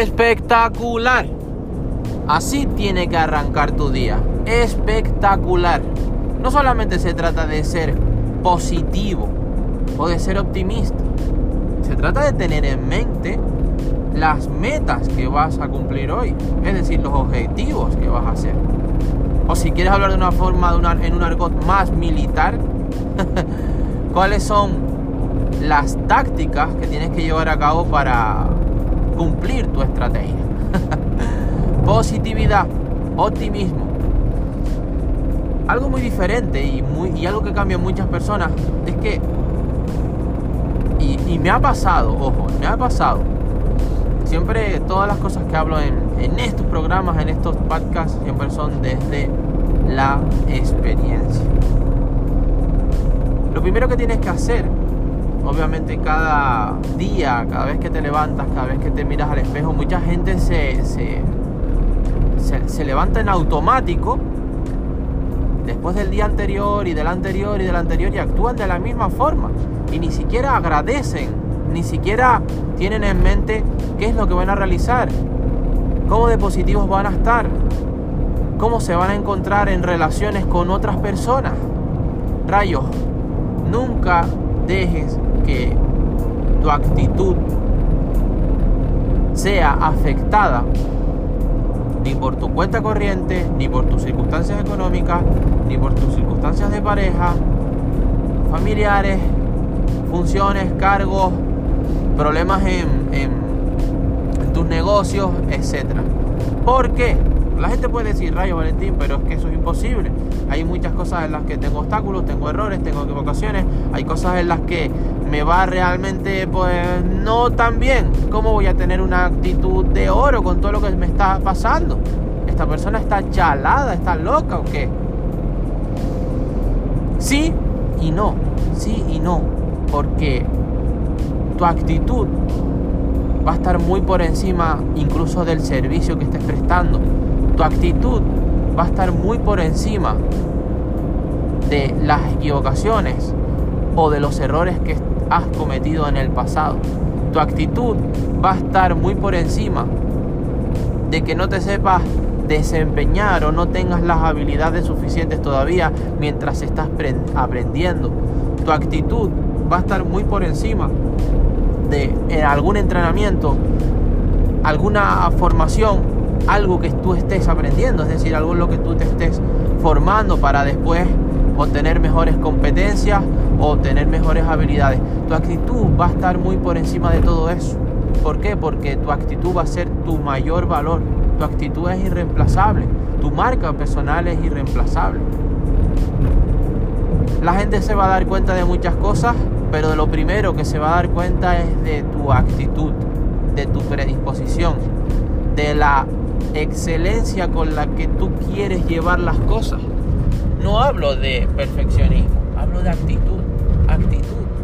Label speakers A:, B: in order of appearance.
A: espectacular. Así tiene que arrancar tu día. Espectacular. No solamente se trata de ser positivo o de ser optimista. Se trata de tener en mente las metas que vas a cumplir hoy. Es decir, los objetivos que vas a hacer. O si quieres hablar de una forma, de en un argot más militar, cuáles son las tácticas que tienes que llevar a cabo para cumplir tu estrategia. Positividad, optimismo. Algo muy diferente y, muy, y algo que cambia en muchas personas es que, y, me ha pasado, ojo, me ha pasado, siempre todas las cosas que hablo en, en estos programas, en estos podcasts, siempre son desde la experiencia. Lo primero que tienes que hacer, obviamente cada día, cada vez que te levantas, cada vez que te miras al espejo, mucha gente se, se, se, levanta en automático después del día anterior y del anterior y del anterior y actúan de la misma forma y ni siquiera agradecen, ni siquiera tienen en mente qué es lo que van a realizar, cómo de positivos van a estar, cómo se van a encontrar en relaciones con otras personas. Rayos, nunca dejes que tu actitud sea afectada ni por tu cuenta corriente, ni por tus circunstancias económicas, ni por tus circunstancias de pareja, familiares, funciones, cargos, problemas en, tus negocios, etc. ¿Por qué? La gente puede decir, Rayo Valentín, pero es que eso es imposible. Hay muchas cosas en las que tengo obstáculos, tengo errores, tengo equivocaciones, hay cosas en las que me va realmente pues no tan bien. ¿Cómo voy a tener una actitud de oro con todo lo que me está pasando? Esta persona está chalada, está loca o qué? Sí y no, sí y no, porque tu actitud va a estar muy por encima incluso del servicio que estés prestando tu actitud va a estar muy por encima de las equivocaciones o de los errores que has cometido en el pasado. Tu actitud va a estar muy por encima de que no te sepas desempeñar o no tengas las habilidades suficientes todavía mientras estás aprendiendo. Tu actitud va a estar muy por encima de algún entrenamiento, alguna formación algo que tú estés aprendiendo, es decir, algo en lo que tú te estés formando para después obtener mejores competencias o tener mejores habilidades. Tu actitud va a estar muy por encima de todo eso. ¿Por qué? Porque tu actitud va a ser tu mayor valor. Tu actitud es irreemplazable. Tu marca personal es irreemplazable. La gente se va a dar cuenta de muchas cosas, pero de lo primero que se va a dar cuenta es de tu actitud, de tu predisposición, de la excelencia con la que tú quieres llevar las cosas. No hablo de perfeccionismo, hablo de actitud, actitud.